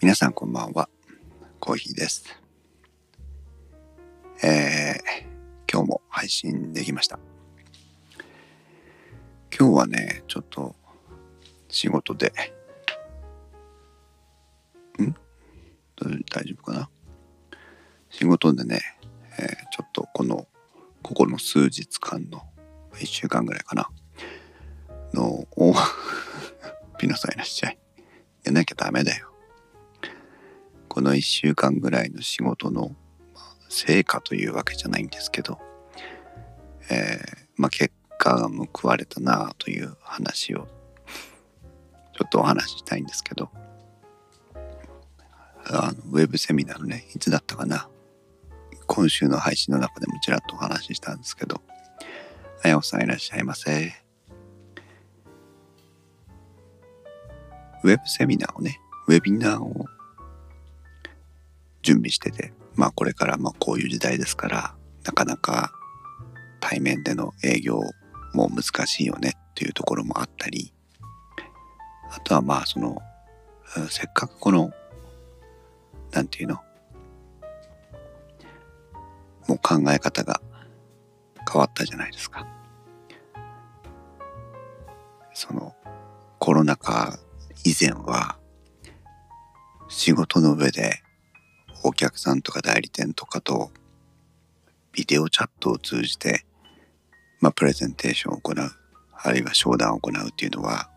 皆さんこんばんは。コーヒーです。えー、今日も配信できました。今日はね、ちょっと仕事で、ん？大丈夫かな？仕事でね、えーちょっとこの、ここの数日間の、1週間ぐらいかな、の、1週間ぐらいの仕事のまあ成果というわけじゃないんですけど、えーまあ、結果が報われたなという話をちょっとお話ししたいんですけどあのウェブセミナーのねいつだったかな今週の配信の中でもちらっとお話ししたんですけどあやおさんいらっしゃいませ。ウェブセミナーをねウェビナーを準備しててまあこれからまあこういう時代ですからなかなか対面での営業も難しいよねっていうところもあったりあとはまあそのせっかくこのなんていうのもう考え方が変わったじゃないですか。そのコロナ禍以前は仕事の上でお客さんとか代理店とかとビデオチャットを通じて、まあ、プレゼンテーションを行うあるいは商談を行うっていうのは、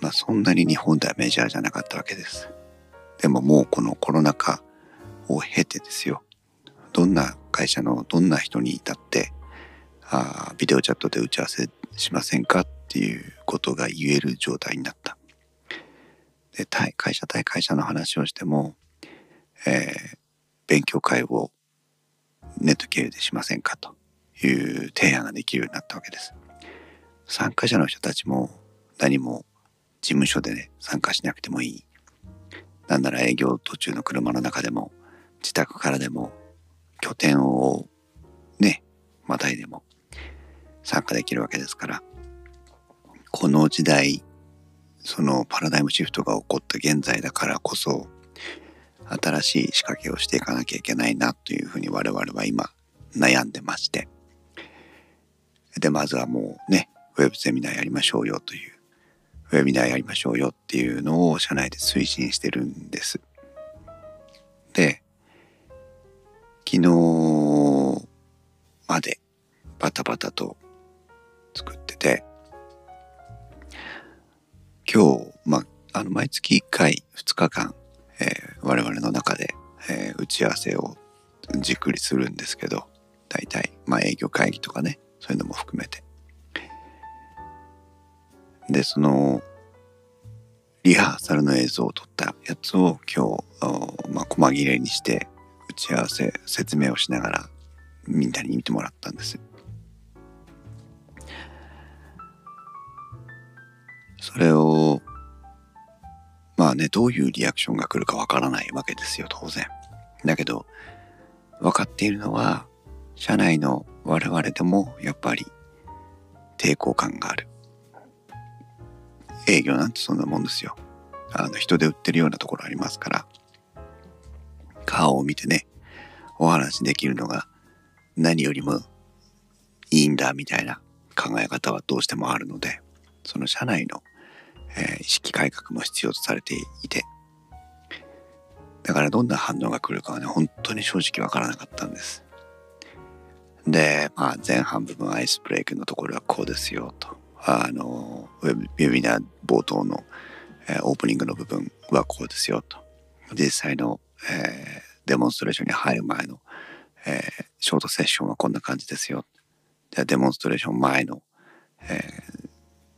まあ、そんなに日本ではメジャーじゃなかったわけです。でももうこのコロナ禍を経てですよ。どんな会社のどんな人に至ってあビデオチャットで打ち合わせしませんかっていうことが言える状態になった。で会社対会社の話をしてもえー勉強会をネット経由でしませんかという提案ができるようになったわけです。参加者の人たちも何も事務所でね参加しなくてもいい。なんなら営業途中の車の中でも自宅からでも拠点をねまたいでも参加できるわけですからこの時代そのパラダイムシフトが起こった現在だからこそ新しい仕掛けをしていかなきゃいけないなというふうに我々は今悩んでまして。でまずはもうねウェブセミナーやりましょうよというウェビナーやりましょうよっていうのを社内で推進してるんです。で昨日までバタバタと作ってて今日まああの毎月1回2日間えー我々の中で、えー打ち合わせをじっくりするんですけど大体まあ営業会議とかねそういうのも含めて。でそのリハーサルの映像を撮ったやつを今日まあ細切れにして打ち合わせ説明をしながらみんなに見てもらったんです。それをあね、どういうリアクションが来るかわからないわけですよ、当然。だけど、分かっているのは、社内の我々でもやっぱり抵抗感がある。営業なんてそんなもんですよ。あの、人で売ってるようなところありますから、顔を見てね、お話できるのが何よりもいいんだみたいな考え方はどうしてもあるので、その社内のえー意識改革も必要とされていてだからどんな反応が来るかはね本当に正直わからなかったんです。で、まあ、前半部分アイスブレイクのところはこうですよと。あのウェビナー冒頭の、えーオープニングの部分はこうですよと。実際の、えーデモンストレーションに入る前の、えーショートセッションはこんな感じですよ。じゃデモンストレーション前の、え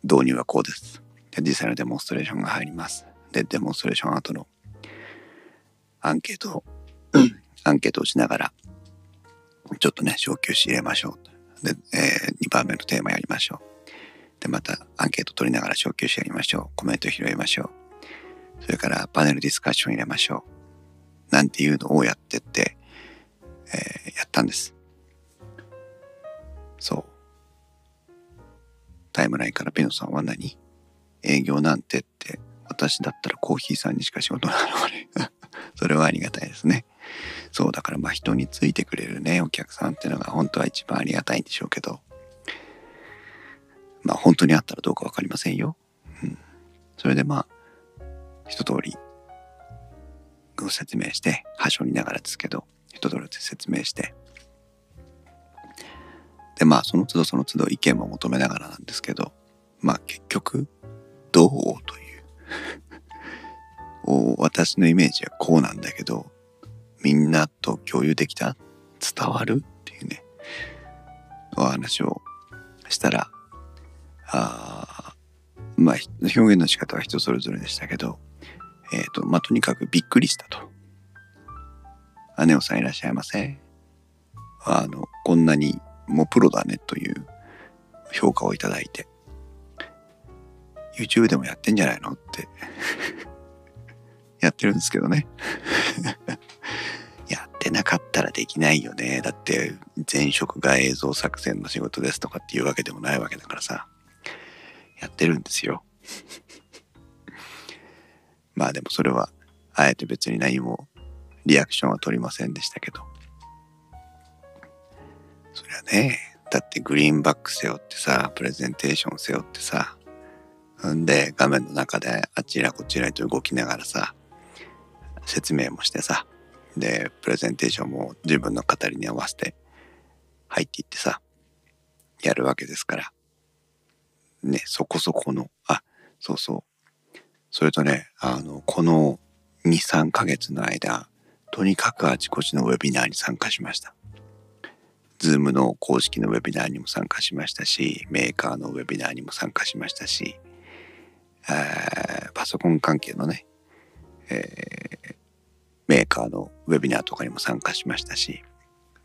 導入はこうです。で実際のデモンストレーションが入ります。でデモンストレーション後のアンケートをアンケートをしながらちょっとね小休止入れましょう。で、え2番目のテーマやりましょう。でまたアンケート取りながら小休止やりましょう。コメント拾いましょう。それからパネルディスカッション入れましょう。なんていうのをやってって、えーやったんです。そう。タイムラインからピノさんは何？営業なんてって私だったらコーヒーさんにしか仕事がある それはありがたいですね。そうだからまあ人についてくれるねお客さんっていうのが本当は一番ありがたいんでしょうけどまあ本当にあったらどうか分かりませんよ。うん、それでまあ一通りご説明して端折りながらですけど一通り説明してでまあその都度その都度意見も求めながらなんですけどまあ結局どう？という。私のイメージはこうなんだけどみんなと共有できた？伝わる？っていうね。お話をしたらあまあ表現の仕方は人それぞれでしたけどえっ、ー、とまあとにかくびっくりしたと。姉尾さんいらっしゃいませ？あのこんなにもうプロだねという評価をいただいて。YouTube でもやってんじゃないのってやってるんですけどね やってなかったらできないよね。だって前職が映像作戦の仕事ですとかっていうわけでもないわけだからさ。やってるんですよ。まあでもそれはあえて別に何もリアクションは取りませんでしたけど。そりゃね、だってグリーンバック背負ってさ、プレゼンテーション背負ってさ、で画面の中であちらこちらへと動きながらさ、説明もしてさ、でプレゼンテーションも自分の語りに合わせて入っていってさやるわけですからねそこそこのあそうそうそれとねあのこの23ヶ月の間とにかくあちこちのウェビナーに参加しました。 Zoom の公式のウェビナーにも参加しましたし、メーカーのウェビナーにも参加しましたし、パソコン関係のね、えー、メーカーのウェビナーとかにも参加しましたし、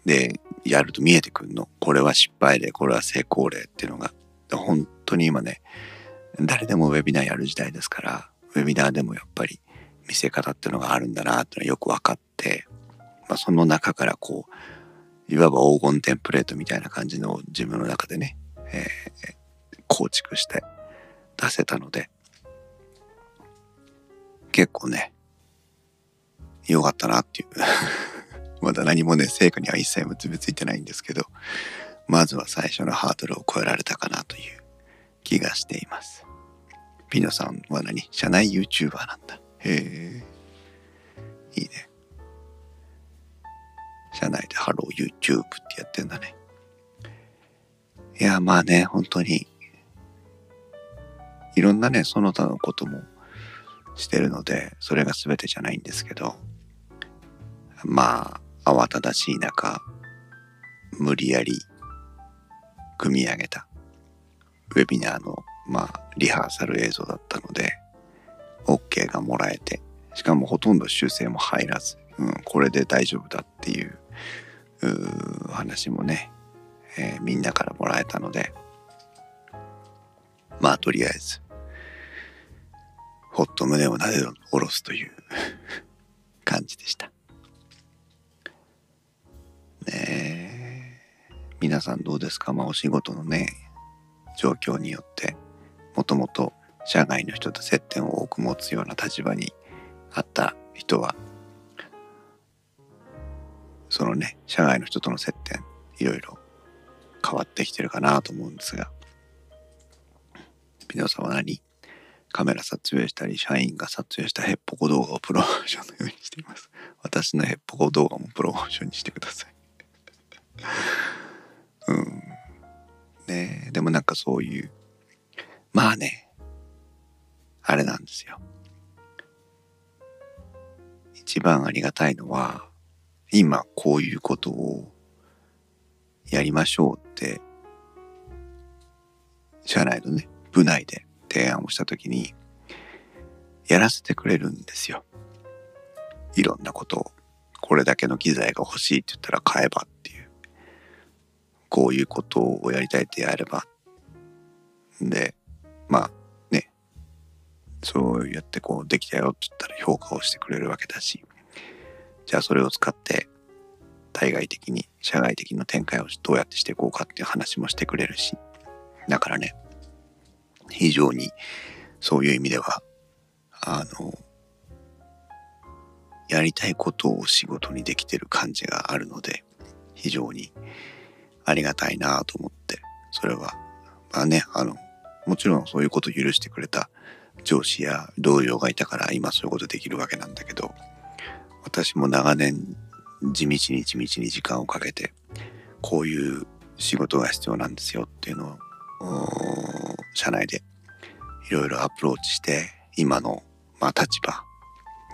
で、やると見えてくるの。これは失敗例、これは成功例っていうのが、本当に今ね、誰でもウェビナーやる時代ですから、ウェビナーでもやっぱり見せ方っていうのがあるんだなっていうのはよく分かって、まあ、その中からこう、いわば黄金テンプレートみたいな感じの自分の中でね、えー、構築して出せたので、結構ね、良かったなっていう まだ何もね、成果には一切結びついてないんですけど、まずは最初のハードルを超えられたかなという気がしています。ピノさんは何？社内 YouTuber なんだ。へえ。いいね。社内でハロー YouTube ってやってんだね。いや、まあね、本当に、いろんなね、その他のこともしてるので、それが全てじゃないんですけど、まあ慌ただしい中無理やり組み上げたウェビナーのまあリハーサル映像だったので OK がもらえてしかもほとんど修正も入らず、うん、これで大丈夫だっていう話もね、えー、みんなからもらえたのでまあとりあえずほっと胸をなで下ろすという。感じでした。ねえ。皆さんどうですか？まあお仕事のね状況によってもともと社外の人と接点を多く持つような立場にあった人はそのね社外の人との接点いろいろ変わってきてるかなと思うんですが皆さんは何？カメラ撮影したり社員が撮影したヘッポコ動画をプロモーションのようにしています 私のヘッポコ動画もプロモーションにしてください うん。ねでもなんかそういう、まあね、あれなんですよ。一番ありがたいのは、今こういうことをやりましょうって、社内のね、部内で提案をした時に、やらせてくれるんですよ。いろんなことを。これだけの機材が欲しいって言ったら買えばっていう。こういうことをやりたいってやればでまあねそうやってこうできたよって言ったら評価をしてくれるわけだしじゃあそれを使って対外的に社外的な展開をどうやってしていこうかっていう話もしてくれるしだからね非常にそういう意味ではあのやりたいことを仕事にできてる感じがあるので非常にありがたいなと思ってそれはまあねあのもちろんそういうことを許してくれた上司や同僚がいたから今そういうことできるわけなんだけど私も長年地道に地道に時間をかけてこういう仕事が必要なんですよっていうのを社内でいろいろアプローチして今の、まあ、立場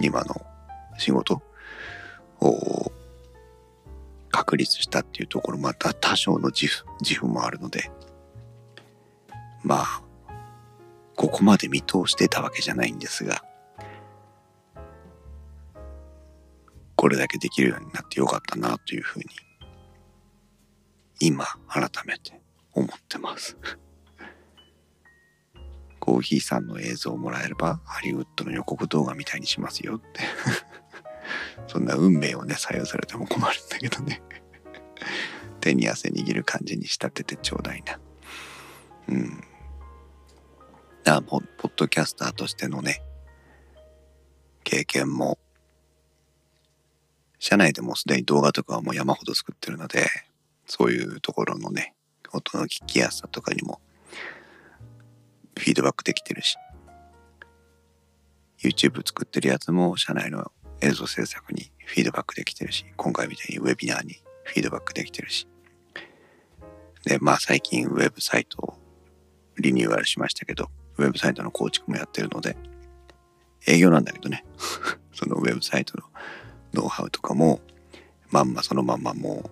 今の仕事を確立したっていうところまた多少の自負自負もあるのでまあここまで見通してたわけじゃないんですがこれだけできるようになってよかったなというふうに今改めて思ってます。コーヒーさんの映像をもらえればハリウッドの予告動画みたいにしますよって。そんな運命をね採用されても困るんだけどね。手に汗握る感じに仕立ててちょうだいな。うん。あポッドキャスターとしてのね経験も。社内でもすでに動画とかはもう山ほど作ってるので、そういうところのね、音の聞きやすさとかにもフィードバックできてるし、YouTube 作ってるやつも社内の映像制作にフィードバックできてるし、今回みたいにウェビナーにフィードバックできてるし、で、まあ最近ウェブサイトをリニューアルしましたけど、ウェブサイトの構築もやってるので、営業なんだけどね、そのウェブサイトのノウハウとかもまんまそのまんまも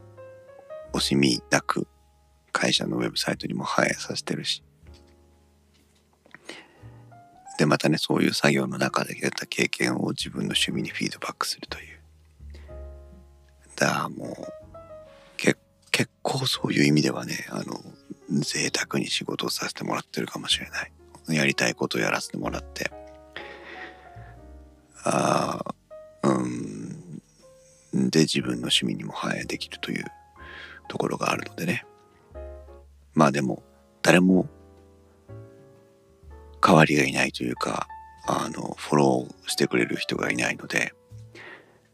う惜しみなく会社のウェブサイトにも反映させてるし。でまたねそういう作業の中で得た経験を自分の趣味にフィードバックするという。だからもう結構そういう意味ではねあの贅沢に仕事をさせてもらってるかもしれない。やりたいことをやらせてもらって。あうん。で自分の趣味にも反映できるというところがあるのでね。まあでも誰も代わりがいないというかあのフォローしてくれる人がいないので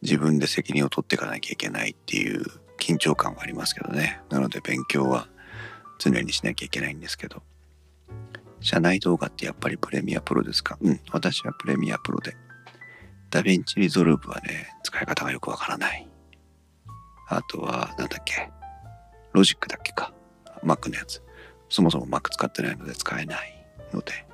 自分で責任を取っていかなきゃいけないっていう緊張感はありますけどねなので勉強は常にしなきゃいけないんですけど社内動画ってやっぱり Premiere Pro ですか？うん私は Premiere Pro で DaVinci Resolve はね、使い方がよくわからない。あとは、なんだっけ？ロジックだっけか？Mac のやつ。そもそも Mac 使ってないので使えないので。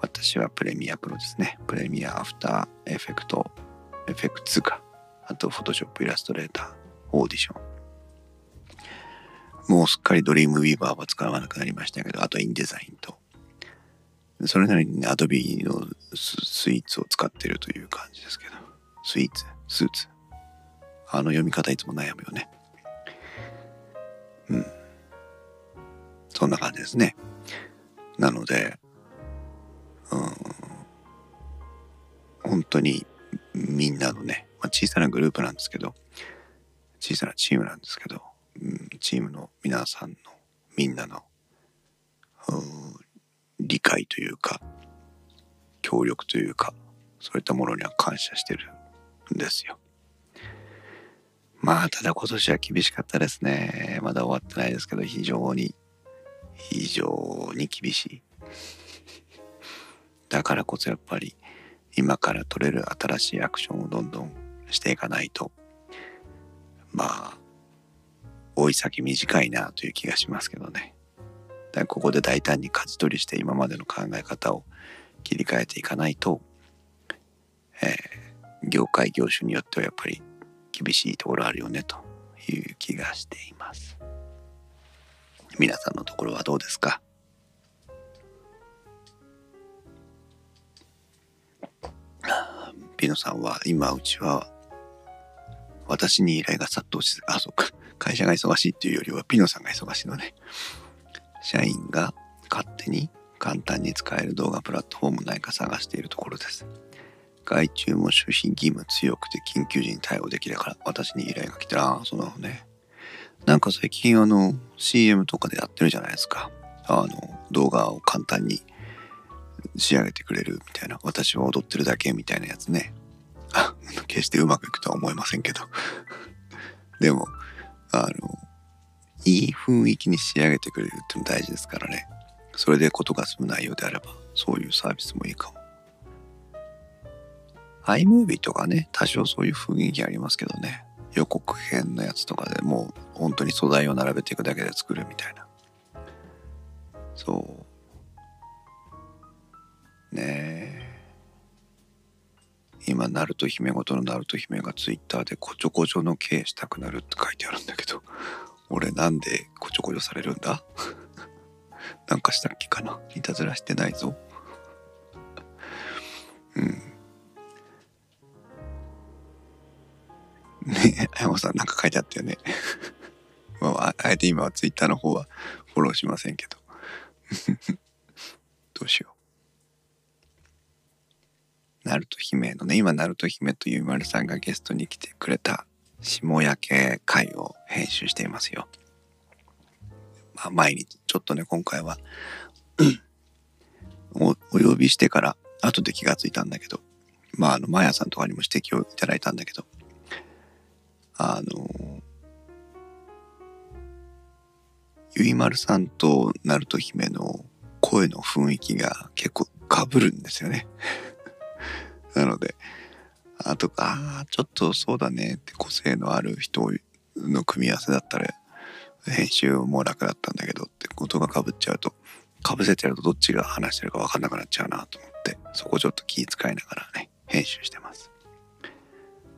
私は Premiere Pro ですね。 Premiere After Effect、Effects か。あと、 Photoshop Illustrator、Audition。もうすっかり Dreamweaver は使わなくなりましたけど、あと InDesign とそれなりに、 Adobe のスイーツを使ってるという感じですけど。スイーツスーツあの読み方いつも悩むよね。うん。そんな感じですね。なので、うん、本当にみんなのね、まあ、小さなグループなんですけど、小さなチームなんですけど、うん、チームの皆さんのみんなの、理解というか協力というかそういったものには感謝してるんですよ。まあただ今年は厳しかったですね。まだ終わってないですけど非常に非常に厳しい。だからこそやっぱり今から取れる新しいアクションをどんどんしていかないとまあ追い先短いなという気がしますけどね。だからここで大胆に舵取りして今までの考え方を切り替えていかないと、えー、業界業種によってはやっぱり厳しいところあるよねという気がしています皆さんのところはどうですか？ピノさんは今うちは私に依頼が殺到しあそっか 会社が忙しいっていうよりはピノさんが忙しいのね 社員が勝手に簡単に使える動画プラットフォームないか探しているところです。外注も守秘義務強くて緊急時に対応できるから私に依頼が来たら、そのね。なんか最近あの CM とかでやってるじゃないですか。あの動画を簡単に仕上げてくれるみたいな私は踊ってるだけみたいなやつね。決してうまくいくとは思いませんけど。でもあのいい雰囲気に仕上げてくれるっていうの大事ですからね。それでことが済む内容であればそういうサービスもいいかも。iMovie とかね多少そういう雰囲気ありますけどね。予告編のやつとかでもう本当に素材を並べていくだけで作るみたいな。そう。ね。今ナルト姫ごとのナルト姫がツイッターでこちょこちょの刑したくなるって書いてあるんだけど俺なんでこちょこちょされるんだ？なんかしたっけかな？いたずらしてないぞ。うん。ねあやまさんなんか書いてあったよね。まああえて今はツイッターの方はフォローしませんけど。どうしよう。ナルト姫のね今ナルト姫とゆいまるさんがゲストに来てくれた下焼け回を編集していますよ。まあ、毎日ちょっとね今回はお呼びしてから後で気がついたんだけどまああのマヤさんとかにも指摘をいただいたんだけどあのゆいまるさんとナルト姫の声の雰囲気が結構かぶるんですよねなのであとああちょっとそうだねって個性のある人の組み合わせだったら編集も楽だったんだけどってことがかぶっちゃうとかぶせてるとどっちが話してるか分かんなくなっちゃうなと思ってそこちょっと気遣いながらね編集してます。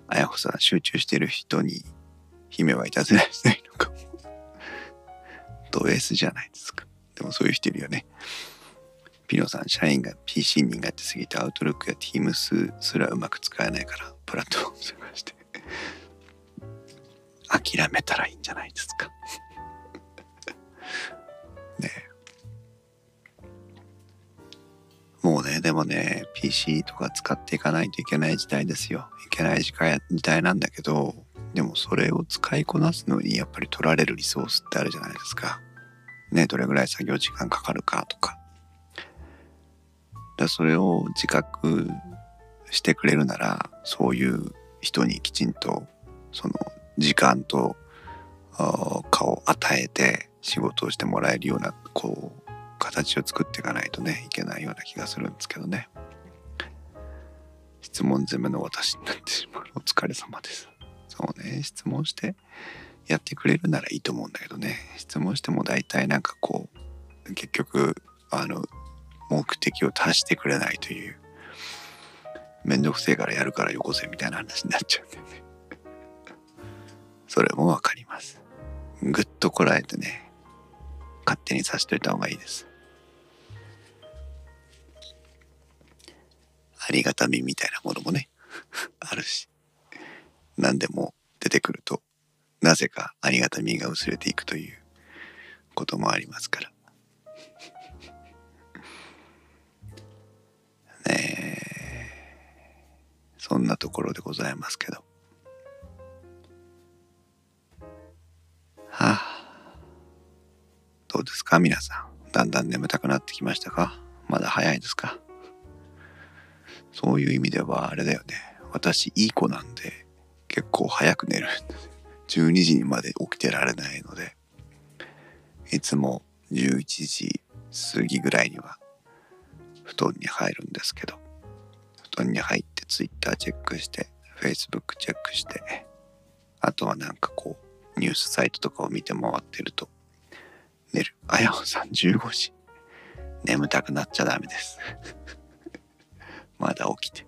あやこさん集中してる人に姫はいたずらしないのかも。ド S じゃないですか。でもそういう人いるよねピノさん社員が PC 苦手すぎてアウトルックや Teams すらうまく使えないからプラットフォーム探して。諦めたらいいんじゃないですか。ねもうねでもね PC とか使っていかないといけない時代ですよ。いけない時代時代なんだけどでもそれを使いこなすのにやっぱり取られるリソースってあるじゃないですか。ねどれぐらい作業時間かかるかとか。だそれを自覚してくれるならそういう人にきちんとその時間と顔を与えて仕事をしてもらえるようなこう形を作っていかないとねいけないような気がするんですけどね。質問攻めの私になってしまう。お疲れ様です。そうね。質問してやってくれるならいいと思うんだけどね。質問しても大体なんかこう結局あの目的を達してくれないというめんどくせえからやるからよこせみたいな話になっちゃうんだよね。それもわかります。ぐっとこらえてね勝手にさしといた方がいいです。ありがたみみたいなものもねあるし。何でも出てくるとなぜかありがたみが薄れていくということもありますから。そんなところでございますけど。はあ。どうですか？皆さん。だんだん眠たくなってきましたか？まだ早いですか？そういう意味ではあれだよね。私いい子なんで結構早く寝る。12時にまで起きてられないので、いつも11時過ぎぐらいには布団に入るんですけど、布団に入って Twitter チェックして Facebook チェックしてあとはなんかこうニュースサイトとかを見て回ってると寝る。あやほさん15時。眠たくなっちゃダメです。まだ起きて。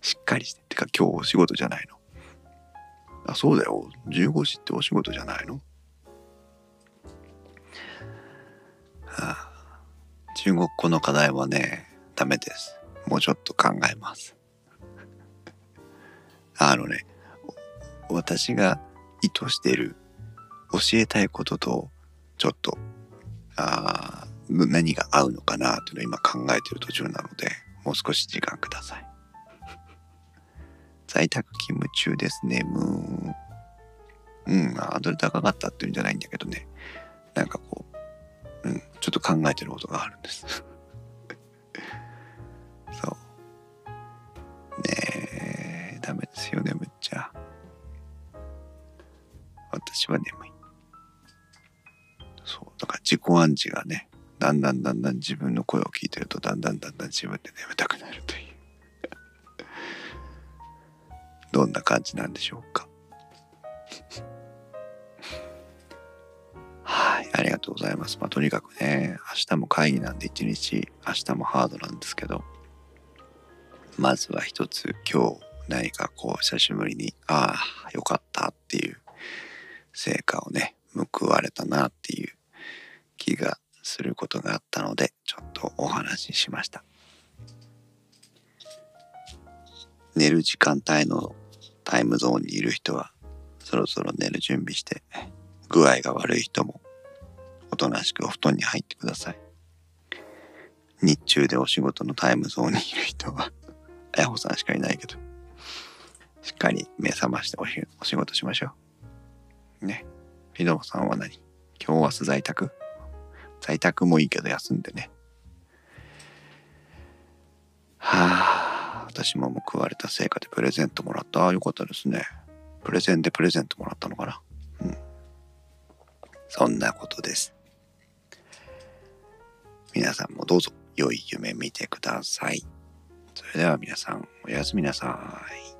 しっかりして。てか今日お仕事じゃないの。あそうだよ。15時ってお仕事じゃないの？はあ中国語の課題はねダメです。もうちょっと考えます。あのね私が意図している教えたいこととちょっとあ何が合うのかなというのを今考えている途中なのでもう少し時間ください。在宅勤務中ですねむうんハードル高かったっていうんじゃないんだけどね。なんかこう、うん、ちょっと考えてることがあるんですは眠い。そう。だから自己暗示がねだんだんだんだん自分の声を聞いてるとだんだんだんだん自分で眠たくなるという。どんな感じなんでしょうか。はい。ありがとうございます。まあとにかくね明日も会議なんで一日明日もハードなんですけどまずは一つ今日何かこう久しぶりにああよかったっていう成果をね報われたなっていう気がすることがあったのでちょっとお話ししました。寝る時間帯のタイムゾーンにいる人はそろそろ寝る準備して具合が悪い人もおとなしくお布団に入ってください。日中でお仕事のタイムゾーンにいる人は あやほさんしかいないけどしっかり目覚ましておお仕事しましょう。ね。ピノさんは何？今日明日在宅？在宅もいいけど休んでね。はあ私も報われた成果でプレゼントもらった。ああよかったですね。プレゼンでプレゼントもらったのかな？うん。そんなことです。皆さんもどうぞ良い夢見てください。それでは皆さんおやすみなさい。